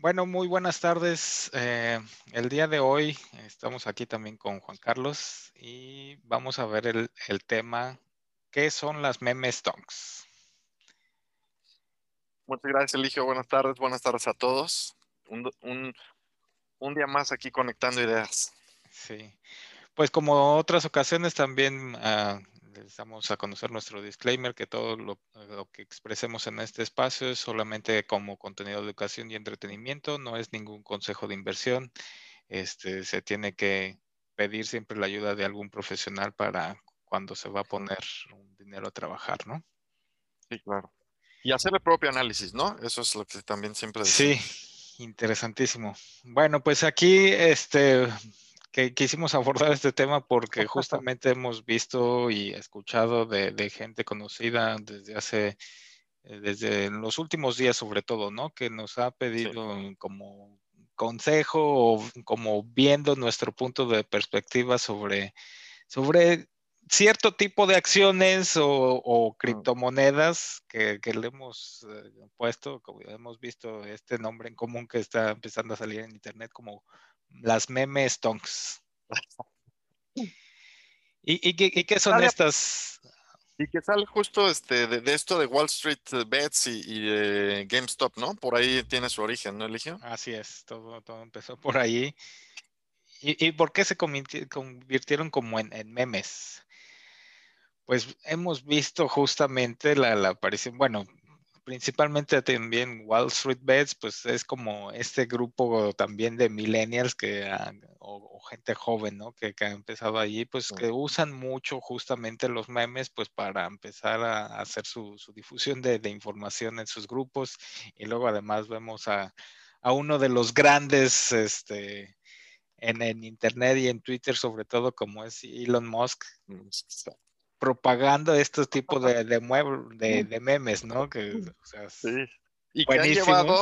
Bueno, muy buenas tardes. Eh, el día de hoy estamos aquí también con Juan Carlos y vamos a ver el, tema, ¿qué son las meme stonks? Muchas gracias, Eligio. Buenas tardes, buenas tardes a todos. Un, día más aquí conectando ideas. Sí, pues como otras ocasiones también uh, les damos a conocer nuestro disclaimer que todo lo, que expresemos en este espacio es solamente como contenido de educación y entretenimiento, no es ningún consejo de inversión. Este, se tiene que pedir siempre la ayuda de algún profesional para cuando se va a poner un dinero a trabajar, ¿no? Sí, claro. Y hacer el propio análisis, ¿no? Eso es lo que también siempre decimos. Sí, interesantísimo. Bueno, pues aquí, este, que quisimos abordar este tema porque justamente hemos visto y escuchado de, gente conocida desde hace, eh, desde los últimos días sobre todo, ¿no? Que nos ha pedido como consejo o como viendo nuestro punto de perspectiva sobre, sobre cierto tipo de acciones o, criptomonedas que, le hemos eh, puesto, como hemos visto este nombre en común que está empezando a salir en internet como las meme stonks. ¿Y, qué, son estas? Y que sale justo este, de, esto de Wall Street Bets y, de GameStop, ¿no? Por ahí tiene su origen, ¿no, Eligio? Así es, todo, todo empezó por ahí. ¿Y, por qué se convirtieron como en memes? Pues hemos visto justamente la, aparición, bueno, principalmente también Wall Street Bets, pues es como este grupo también de millennials que, o, gente joven, ¿no? Que, ha empezado allí, pues que usan mucho justamente los memes, pues para empezar a, hacer su, difusión de, información en sus grupos. Y luego además vemos a, uno de los grandes, este, en, en Internet y en Twitter sobre todo, como es Elon Musk, propagando estos tipos de, de, de, memes, ¿no? Que, o sea, sí. Y que han llevado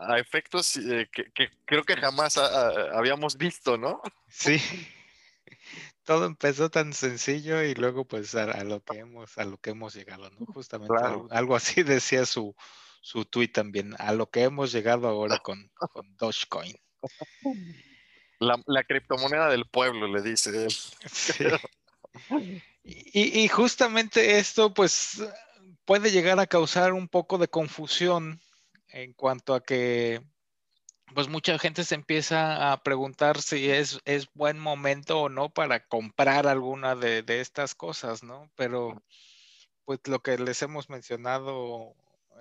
a efectos eh, que, creo que jamás habíamos visto, ¿no? Sí. Todo empezó tan sencillo y luego pues a, lo que hemos a lo que hemos llegado, ¿no? Justamente algo, así decía su su tweet también, a lo que hemos llegado ahora con, con Dogecoin. La, la criptomoneda del pueblo, le dice él. Sí. Y, justamente esto, pues, puede llegar a causar un poco de confusión en cuanto a que, pues, mucha gente se empieza a preguntar si es, es buen momento o no para comprar alguna de, estas cosas, ¿no? Pero, pues, lo que les hemos mencionado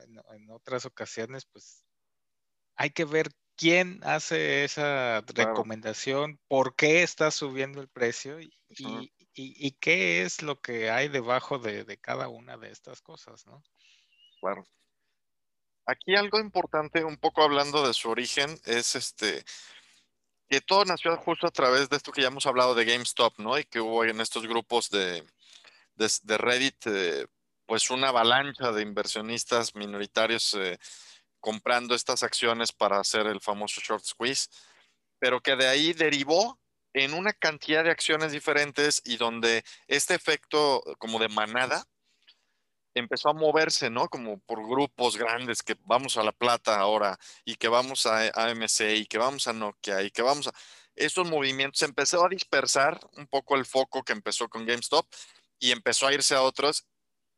en, en otras ocasiones, pues, hay que ver quién hace esa recomendación, por qué está subiendo el precio y, y, qué es lo que hay debajo de, cada una de estas cosas, ¿no? Claro. Aquí algo importante, un poco hablando de su origen, es este que todo nació justo a través de esto que ya hemos hablado de GameStop, ¿no? Y que hubo en estos grupos de, de, Reddit, eh, pues una avalancha de inversionistas minoritarios eh, comprando estas acciones para hacer el famoso short squeeze, pero que de ahí derivó en una cantidad de acciones diferentes y donde este efecto como de manada empezó a moverse, ¿no? Como por grupos grandes que vamos a La Plata ahora y que vamos a AMC y que vamos a Nokia y que vamos a... Esos movimientos empezó a dispersar un poco el foco que empezó con GameStop y empezó a irse a otros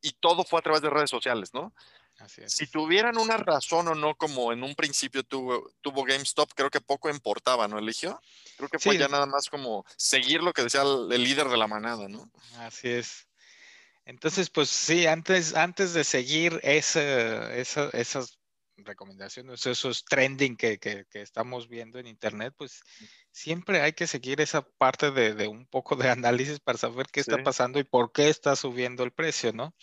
y todo fue a través de redes sociales, ¿no? Si tuvieran una razón o no, como en un principio tuvo, tuvo GameStop, creo que poco importaba, ¿no, Eligio? Creo que fue ya nada más como seguir lo que decía el, líder de la manada, ¿no? Así es. Entonces, pues sí, antes, antes de seguir esa, esas recomendaciones, esos trending que, que, estamos viendo en Internet, pues siempre hay que seguir esa parte de, un poco de análisis para saber qué está pasando y por qué está subiendo el precio, ¿no?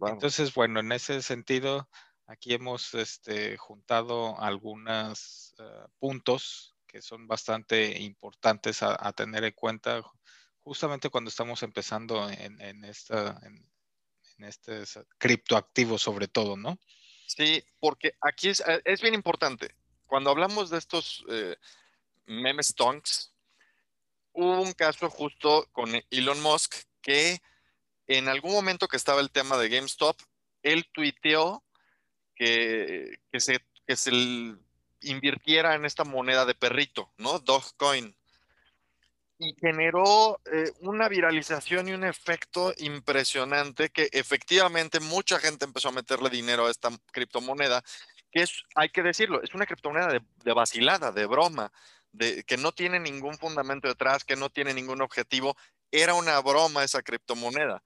Entonces, bueno, en ese sentido, aquí hemos este, juntado algunos eh, puntos que son bastante importantes a, tener en cuenta justamente cuando estamos empezando en, esta, en, este criptoactivo sobre todo, ¿no? Sí, porque aquí es, eh, es bien importante. Cuando hablamos de estos eh, meme stonks, hubo un caso justo con Elon Musk que en algún momento que estaba el tema de GameStop, él tuiteó que, que, se, que invirtiera en esta moneda de perrito, ¿no? Dogecoin. Y generó eh, una viralización y un efecto impresionante que efectivamente mucha gente empezó a meterle dinero a esta criptomoneda, que es, hay que decirlo, es una criptomoneda de, de vacilada, de broma, de, que no tiene ningún fundamento detrás, que no tiene ningún objetivo. Era una broma esa criptomoneda.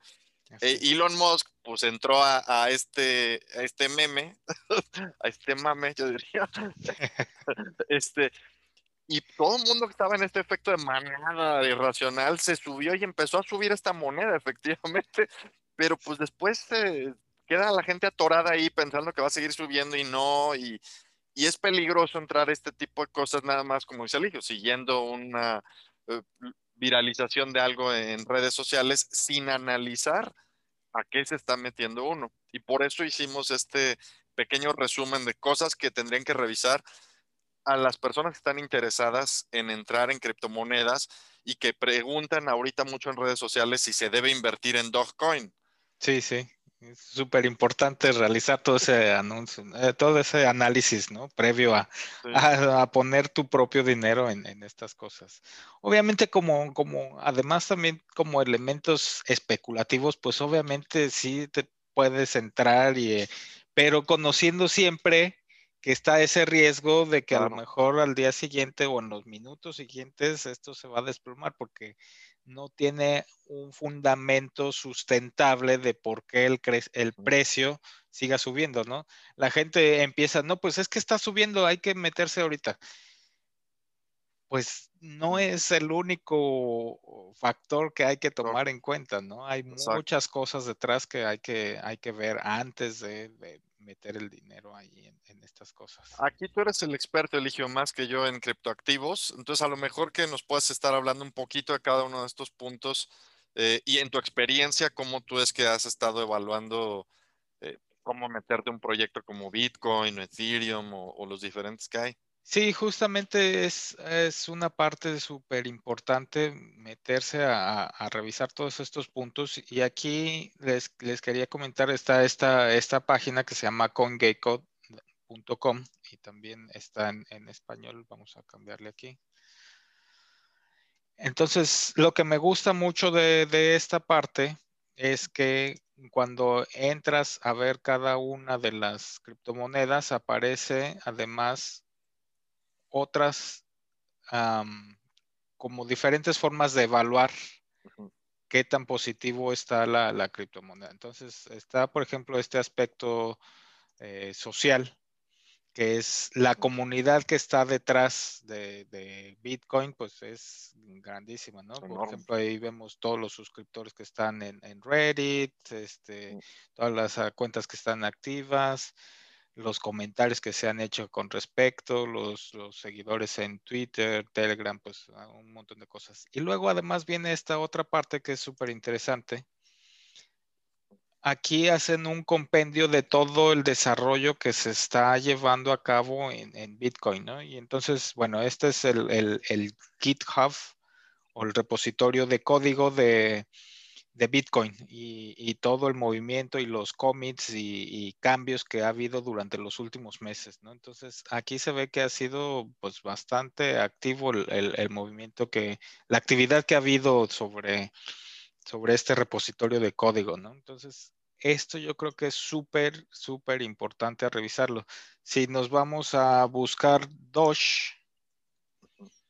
Eh, Elon Musk pues entró a, este, a este meme, a este mame, yo diría, este, y todo el mundo que estaba en este efecto de manada irracional se subió y empezó a subir esta moneda, efectivamente, pero pues después queda la gente atorada ahí pensando que va a seguir subiendo y no, y, y es peligroso entrar a este tipo de cosas nada más, como dice Eligio, siguiendo una eh, viralización de algo en redes sociales sin analizar a qué se está metiendo uno. Y por eso hicimos este pequeño resumen de cosas que tendrían que revisar a las personas que están interesadas en entrar en criptomonedas y que preguntan ahorita mucho en redes sociales si se debe invertir en Dogecoin. Sí, sí. Es súper importante realizar todo ese anuncio, eh, todo ese análisis, ¿no? Previo a, poner tu propio dinero en, estas cosas. Obviamente, como, como, además también como elementos especulativos, pues obviamente sí te puedes entrar y, eh, pero conociendo siempre que está ese riesgo de que a lo mejor al día siguiente o en los minutos siguientes esto se va a desplomar porque no tiene un fundamento sustentable de por qué el, el precio siga subiendo, ¿no? La gente empieza, no, pues es que está subiendo, hay que meterse ahorita. Pues no es el único factor que hay que tomar en cuenta, ¿no? Hay muchas cosas detrás que hay que, hay que ver antes de, meter el dinero ahí en, estas cosas. Aquí tú eres el experto, Eligio, más que yo en criptoactivos. Entonces, a lo mejor que nos puedas estar hablando un poquito de cada uno de estos puntos eh, y en tu experiencia, cómo tú es que has estado evaluando eh, cómo meterte un proyecto como Bitcoin o Ethereum o los diferentes que hay. Sí, justamente es, es una parte súper importante meterse a, revisar todos estos puntos. Y aquí les, quería comentar, está esta, esta página que se llama congecode.com y también está en, español. Vamos a cambiarle aquí. Entonces, lo que me gusta mucho de, de esta parte es que cuando entras a ver cada una de las criptomonedas, aparece además otras como diferentes formas de evaluar qué tan positivo está la, criptomoneda. Entonces está, por ejemplo, este aspecto eh, social, que es la comunidad que está detrás de, Bitcoin, pues es grandísima, ¿no? Por ejemplo, ahí vemos todos los suscriptores que están en, Reddit, este, todas las ah, cuentas que están activas, los comentarios que se han hecho con respecto, los, seguidores en Twitter, Telegram, pues ah, un montón de cosas. Y luego además viene esta otra parte que es súper interesante. Aquí hacen un compendio de todo el desarrollo que se está llevando a cabo en, Bitcoin, ¿no? Y entonces, bueno, este es el, el GitHub o el repositorio de código de, de Bitcoin y, todo el movimiento y los commits y, cambios que ha habido durante los últimos meses, ¿no? Entonces, aquí se ve que ha sido pues bastante activo el, movimiento que, la actividad que ha habido sobre, sobre este repositorio de código, ¿no? Entonces, esto yo creo que es súper, súper importante revisarlo. Si nos vamos a buscar Doge, Pues,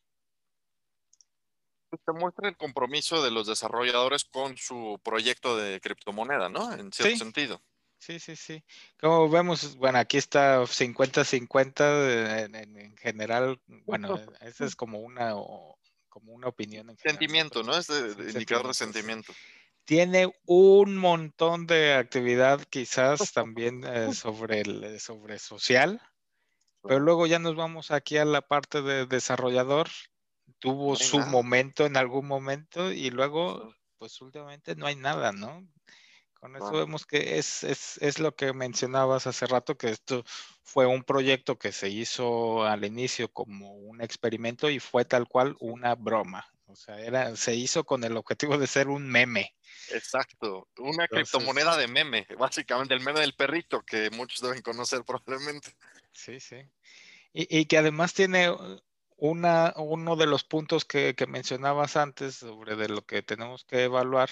te muestra el compromiso de los desarrolladores con su proyecto de criptomoneda, ¿no? En cierto sentido. Sí, sí, sí. Como vemos, bueno, aquí está 50-50 en, general. Bueno, esa es como una, como una opinión. En sentimiento, ¿no? Es de, indicador de sentimiento. Tiene un montón de actividad quizás también eh, sobre, el, sobre social, pero luego ya nos vamos aquí a la parte de desarrollador tuvo su momento en algún momento y luego, pues últimamente no hay nada, ¿no? Con eso vemos que es, es, es, lo que mencionabas hace rato, que esto fue un proyecto que se hizo al inicio como un experimento y fue tal cual una broma. O sea, era, se hizo con el objetivo de ser un meme. Exacto, una criptomoneda de meme, básicamente el meme del perrito que muchos deben conocer probablemente. Sí, sí. Y, que además tiene una, uno de los puntos que, mencionabas antes sobre de lo que tenemos que evaluar,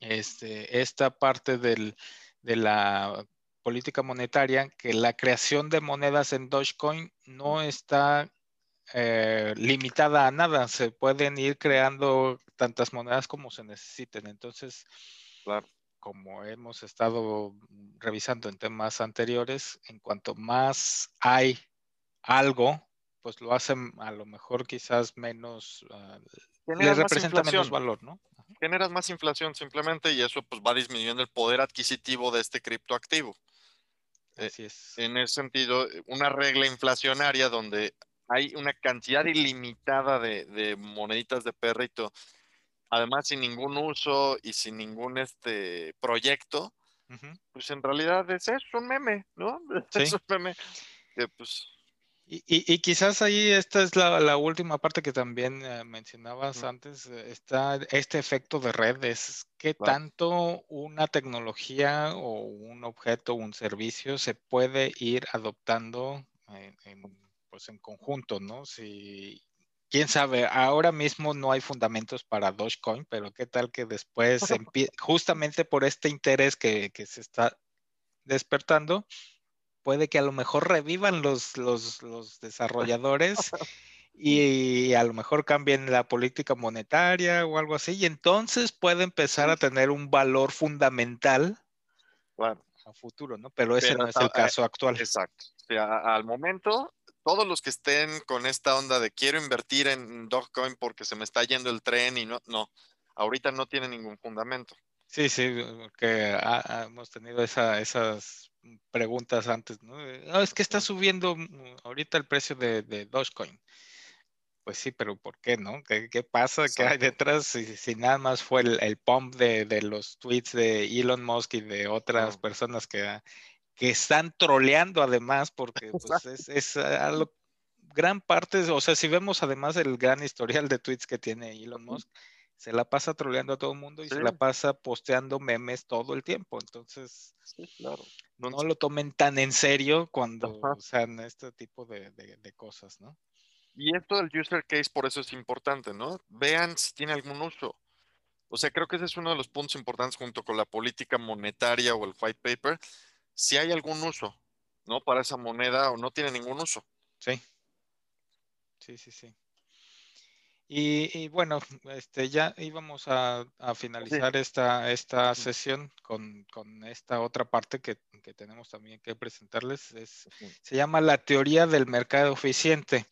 este, esta parte del, de la política monetaria, que la creación de monedas en Dogecoin no está eh, limitada a nada, se pueden ir creando tantas monedas como se necesiten. Entonces, como hemos estado revisando en temas anteriores, en cuanto más hay algo, pues lo hacen a lo mejor quizás menos, uh, le representa menos valor, ¿no? Generas más inflación simplemente y eso pues va disminuyendo el poder adquisitivo de este criptoactivo. Eh, Así es. En ese sentido, una regla inflacionaria donde hay una cantidad ilimitada de, moneditas de perrito, además sin ningún uso y sin ningún este proyecto, pues en realidad es eso, un meme, ¿no? Es un meme que pues y, quizás ahí esta es la, última parte que también eh, mencionabas antes, eh, está este efecto de redes. ¿Qué tanto una tecnología o un objeto o un servicio se puede ir adoptando en, pues en conjunto, ¿no? Si, quién sabe, ahora mismo no hay fundamentos para Dogecoin, pero qué tal que después, justamente por este interés que, que se está despertando, puede que a lo mejor revivan los, los, desarrolladores y a lo mejor cambien la política monetaria o algo así, y entonces puede empezar a tener un valor fundamental a futuro, ¿no? Pero ese no es el caso eh, actual. Exacto. al momento, todos los que estén con esta onda de quiero invertir en Dogecoin porque se me está yendo el tren y no, no, ahorita no tiene ningún fundamento. Sí, sí, que hemos tenido esas preguntas antes, ¿no? es que está subiendo mm, ahorita el precio de, Dogecoin. Pues sí, pero ¿por qué no? ¿Qué, pasa? ¿Qué hay detrás? Si, nada más fue el, pump de, los tweets de Elon Musk y de otras personas que, que están troleando además, porque pues es, es algo, gran parte, o sea, si vemos además el gran historial de tweets que tiene Elon Musk, se la pasa troleando a todo el mundo y se la pasa posteando memes todo el tiempo. Entonces, no, lo tomen tan en serio cuando usan este tipo de, cosas, ¿no? Y esto del user case por eso es importante, ¿no? Vean si tiene algún uso. O sea, creo que ese es uno de los puntos importantes junto con la política monetaria o el white paper. Si hay algún uso, ¿no? Para esa moneda o no tiene ningún uso. Sí. Sí, sí, sí. Y, bueno, este, ya íbamos a, finalizar esta, esta sesión con, esta otra parte que, tenemos también que presentarles. Es, se llama la teoría del mercado eficiente.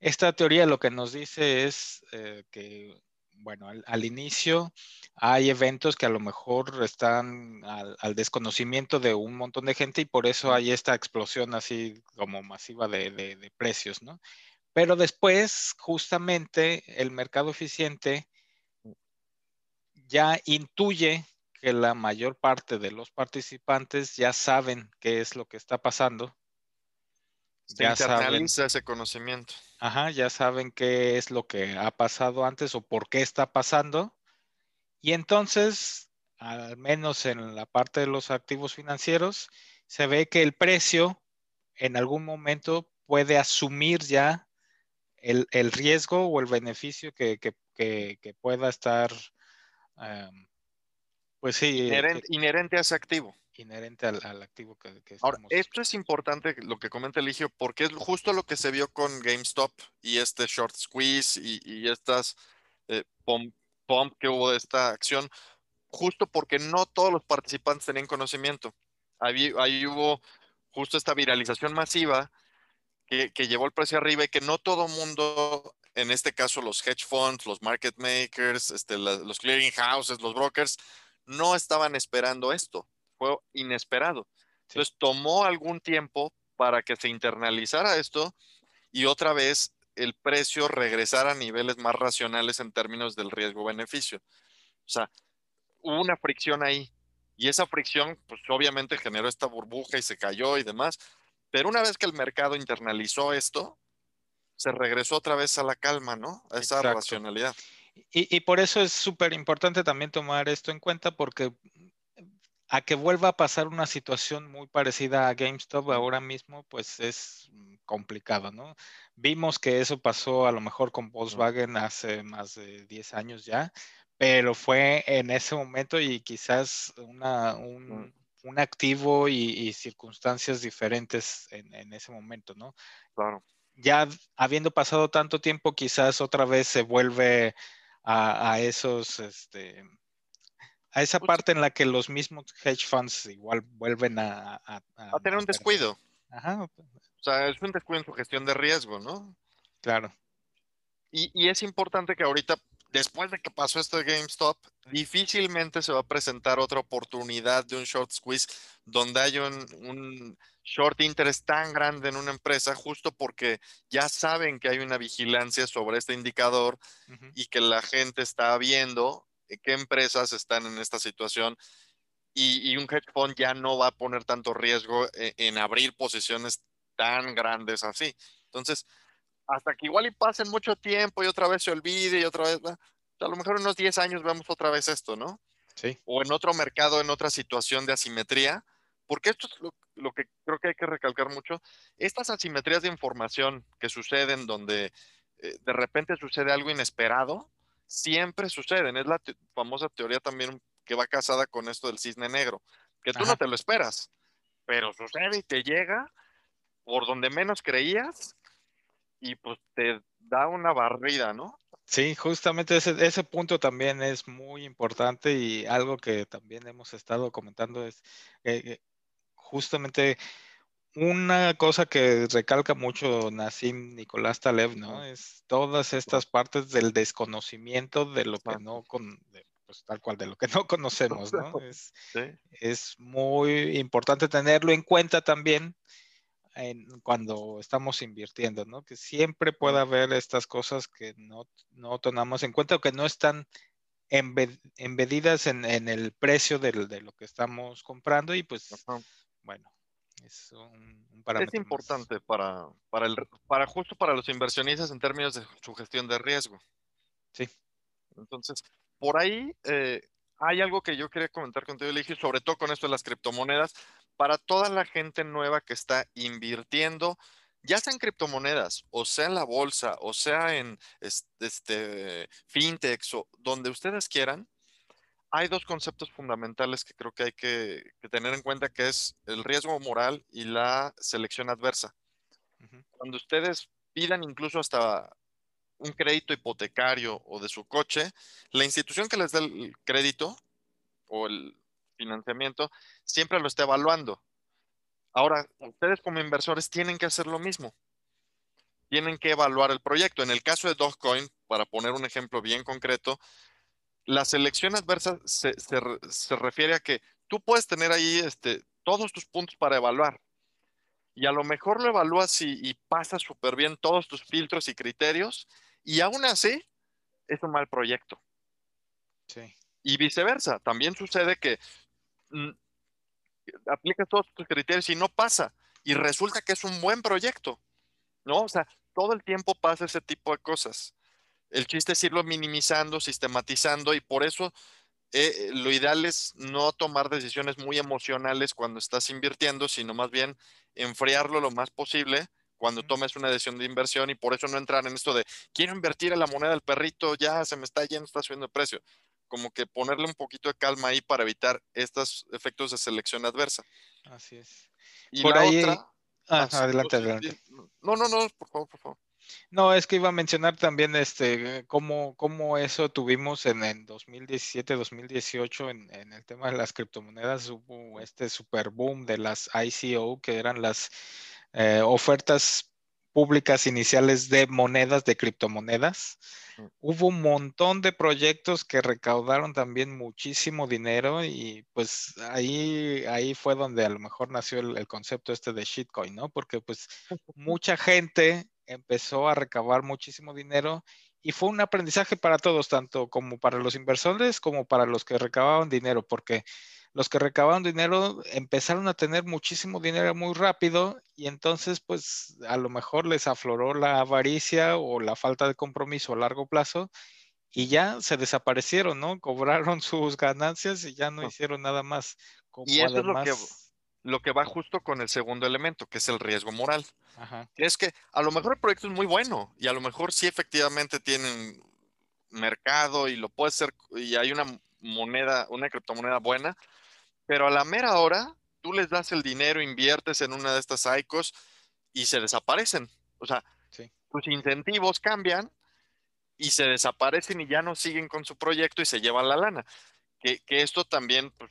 Esta teoría lo que nos dice es eh, que, bueno, al, inicio hay eventos que a lo mejor están al, desconocimiento de un montón de gente y por eso hay esta explosión así como masiva de, de precios, ¿no? Pero después, justamente, el mercado eficiente ya intuye que la mayor parte de los participantes ya saben qué es lo que está pasando. Se ya internaliza saben, ese conocimiento. Ajá, ya saben qué es lo que ha pasado antes o por qué está pasando. Y entonces, al menos en la parte de los activos financieros, se ve que el precio en algún momento puede asumir ya el, riesgo o el beneficio que, pueda estar, pues sí. Eh, inherente, a ese activo. Inherente al, activo que, que Ahora, esto es importante lo que comenta Eligio, porque es justo lo que se vio con GameStop y este short squeeze y, estas eh, pump, que hubo de esta acción, justo porque no todos los participantes tenían conocimiento. Ahí, ahí hubo justo esta viralización masiva que, llevó el precio arriba y que no todo mundo, en este caso los hedge funds, los market makers, este, los clearing houses, los brokers, no estaban esperando esto. Fue inesperado. Entonces tomó algún tiempo para que se internalizara esto y otra vez el precio regresara a niveles más racionales en términos del riesgo-beneficio. O sea, hubo una fricción ahí. Y esa fricción, pues obviamente generó esta burbuja y se cayó y demás. Pero una vez que el mercado internalizó esto, se regresó otra vez a la calma, ¿no? A esa racionalidad. Y, por eso es súper importante también tomar esto en cuenta porque a que vuelva a pasar una situación muy parecida a GameStop ahora mismo, pues es complicado, ¿no? Vimos que eso pasó a lo mejor con Volkswagen hace más de 10 años ya, pero fue en ese momento y quizás una, un, un activo y, circunstancias diferentes en, ese momento, ¿no? Claro. Ya habiendo pasado tanto tiempo, quizás otra vez se vuelve a, esos, este, a esa pues parte en la que los mismos hedge funds igual vuelven a... A, tener un descuido. Ajá. O sea, es un descuido en su gestión de riesgo, ¿no? Claro. Y, y es importante que ahorita después de que pasó esto de GameStop, difícilmente se va a presentar otra oportunidad de un short squeeze donde hay un, short interest tan grande en una empresa justo porque ya saben que hay una vigilancia sobre este indicador y que la gente está viendo qué empresas están en esta situación y, un hedge fund ya no va a poner tanto riesgo en, en abrir posiciones tan grandes así. Entonces, hasta que igual y pasen mucho tiempo y otra vez se olvide y otra vez, a lo mejor en unos 10 años vemos otra vez esto, ¿no? Sí. O en otro mercado, en otra situación de asimetría, porque esto es lo, que creo que hay que recalcar mucho, estas asimetrías de información que suceden donde eh, de repente sucede algo inesperado, siempre suceden. Es la famosa teoría también que va casada con esto del cisne negro, que tú no te lo esperas, pero sucede y te llega por donde menos creías y pues te da una barrida, ¿no? Sí, justamente ese, ese punto también es muy importante y algo que también hemos estado comentando es eh, justamente una cosa que recalca mucho Nassim Nicolás Taleb, ¿no? Es todas estas partes del desconocimiento de lo que no con, pues tal cual de lo que no conocemos, ¿no? Es, es muy importante tenerlo en cuenta también cuando estamos invirtiendo, ¿no? Que siempre puede haber estas cosas que no, no tomamos en cuenta o que no están embedidas en, el precio de lo que estamos comprando y pues, bueno, es un, parámetro. Es importante para, para, el, para justo para los inversionistas en términos de su gestión de riesgo. Sí. Entonces, por ahí eh, hay algo que yo quería comentar contigo, Eligio, sobre todo con esto de las criptomonedas, para toda la gente nueva que está invirtiendo, ya sea en criptomonedas, o sea en la bolsa, o sea en este, fintechs, o donde ustedes quieran, hay dos conceptos fundamentales que creo que hay que, tener en cuenta, que es el riesgo moral y la selección adversa. Cuando ustedes pidan incluso hasta un crédito hipotecario o de su coche, la institución que les da el crédito o el financiamiento, siempre lo está evaluando. Ahora, ustedes como inversores tienen que hacer lo mismo. Tienen que evaluar el proyecto. En el caso de Dogecoin, para poner un ejemplo bien concreto, la selección adversa se, refiere a que tú puedes tener ahí este, todos tus puntos para evaluar. Y a lo mejor lo evalúas y, y pasas súper bien todos tus filtros y criterios, y aún así es un mal proyecto. Sí. Y viceversa, también sucede que aplicas todos tus criterios y no pasa. Y resulta que es un buen proyecto, ¿no? O sea, todo el tiempo pasa ese tipo de cosas. El chiste es irlo minimizando, sistematizando y por eso eh, lo ideal es no tomar decisiones muy emocionales cuando estás invirtiendo, sino más bien enfriarlo lo más posible cuando tomes una decisión de inversión y por eso no entrar en esto de quiero invertir en la moneda del perrito, ya se me está yendo, está subiendo el precio como que ponerle un poquito de calma ahí para evitar estos efectos de selección adversa. Así es. Y por ahí... Otra, ah, adelante, adelante. No, no, no, por favor, por favor. No, es que iba a mencionar también este cómo, cómo eso tuvimos en el 2017, 2018 en, en, el tema de las criptomonedas, hubo este super boom de las ICO, que eran las eh, ofertas públicas iniciales de monedas, de criptomonedas. Hubo un montón de proyectos que recaudaron también muchísimo dinero y pues ahí, ahí fue donde a lo mejor nació el, concepto este de shitcoin, ¿no? Porque pues mucha gente empezó a recabar muchísimo dinero y fue un aprendizaje para todos, tanto como para los inversores como para los que recababan dinero, porque los que recababan dinero empezaron a tener muchísimo dinero muy rápido y entonces pues a lo mejor les afloró la avaricia o la falta de compromiso a largo plazo y ya se desaparecieron, ¿no? Cobraron sus ganancias y ya no hicieron nada más y eso es lo que, lo que va justo con el segundo elemento, que es el riesgo moral. es que a lo mejor el proyecto es muy bueno y a lo mejor sí efectivamente tienen mercado y lo puede ser y hay una moneda, una criptomoneda buena, pero a la mera hora tú les das el dinero, inviertes en una de estas ICOs y se desaparecen. O sea, tus incentivos cambian y se desaparecen y ya no siguen con su proyecto y se llevan la lana. Que, esto también pues,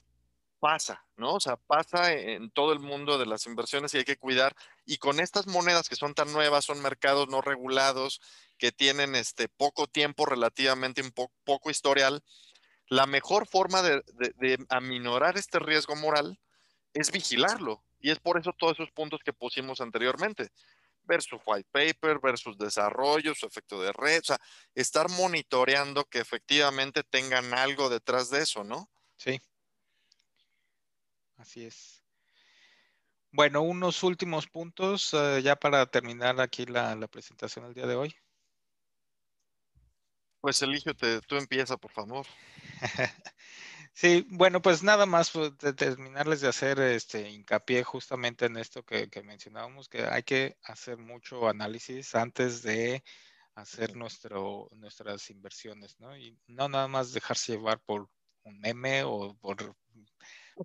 pasa, ¿no? O sea, pasa en todo el mundo de las inversiones y hay que cuidar. Y con estas monedas que son tan nuevas, son mercados no regulados, que tienen este poco tiempo, relativamente un poco historial, la mejor forma de, de, aminorar este riesgo moral es vigilarlo. Y es por eso todos esos puntos que pusimos anteriormente. Versus white paper, versus desarrollo, su efecto de red. O sea, estar monitoreando que efectivamente tengan algo detrás de eso, ¿no? Sí. Así es. Bueno, unos últimos puntos eh, ya para terminar aquí la, la presentación del día de hoy. Pues Eligio, tú empieza, por favor. Sí, bueno, pues nada más pues, de terminarles de hacer este hincapié justamente en esto que, mencionábamos, que hay que hacer mucho análisis antes de hacer nuestro, nuestras inversiones, ¿no? Y no nada más dejarse llevar por un meme o por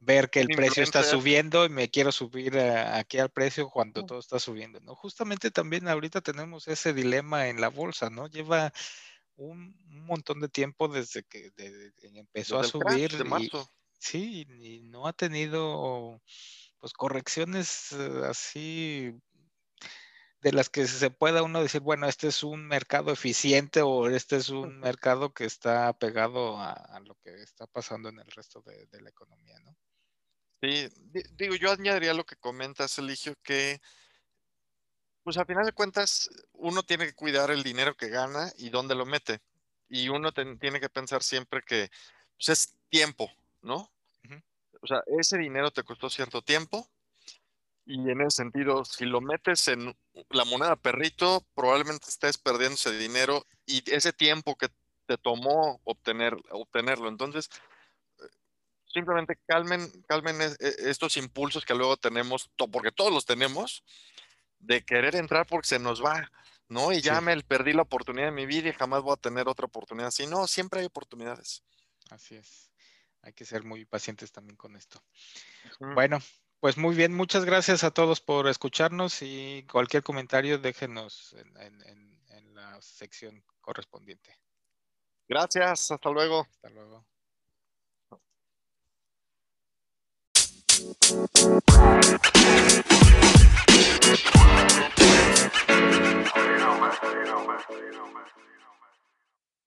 ver que el precio está subiendo y me quiero subir aquí al precio cuando todo está subiendo, ¿no? Justamente también ahorita tenemos ese dilema en la bolsa, ¿no? Lleva un, montón de tiempo desde que empezó a subir. Y, sí, y no ha tenido pues correcciones eh, así de las que se pueda uno decir, bueno, este es un mercado eficiente o este es un mercado que está pegado a, lo que está pasando en el resto de, de, la economía, ¿no? Sí, digo, yo añadiría lo que comentas, Eligio, que pues al final de cuentas, uno tiene que cuidar el dinero que gana y dónde lo mete. Y uno tiene que pensar siempre que pues, es tiempo, ¿no? O sea, ese dinero te costó cierto tiempo. Y en ese sentido, si lo metes en la moneda perrito, probablemente estés perdiendo ese dinero y ese tiempo que te tomó obtener, obtenerlo. Entonces, simplemente calmen, calmen e, e, estos impulsos que luego tenemos, porque todos los tenemos, de querer entrar porque se nos va, ¿no? Y ya me perdí la oportunidad de mi vida y jamás voy a tener otra oportunidad. Si no, siempre hay oportunidades. Así es. Hay que ser muy pacientes también con esto. Bueno, pues muy bien, muchas gracias a todos por escucharnos y cualquier comentario déjenos en, en la sección correspondiente. Gracias, hasta luego. Hasta luego.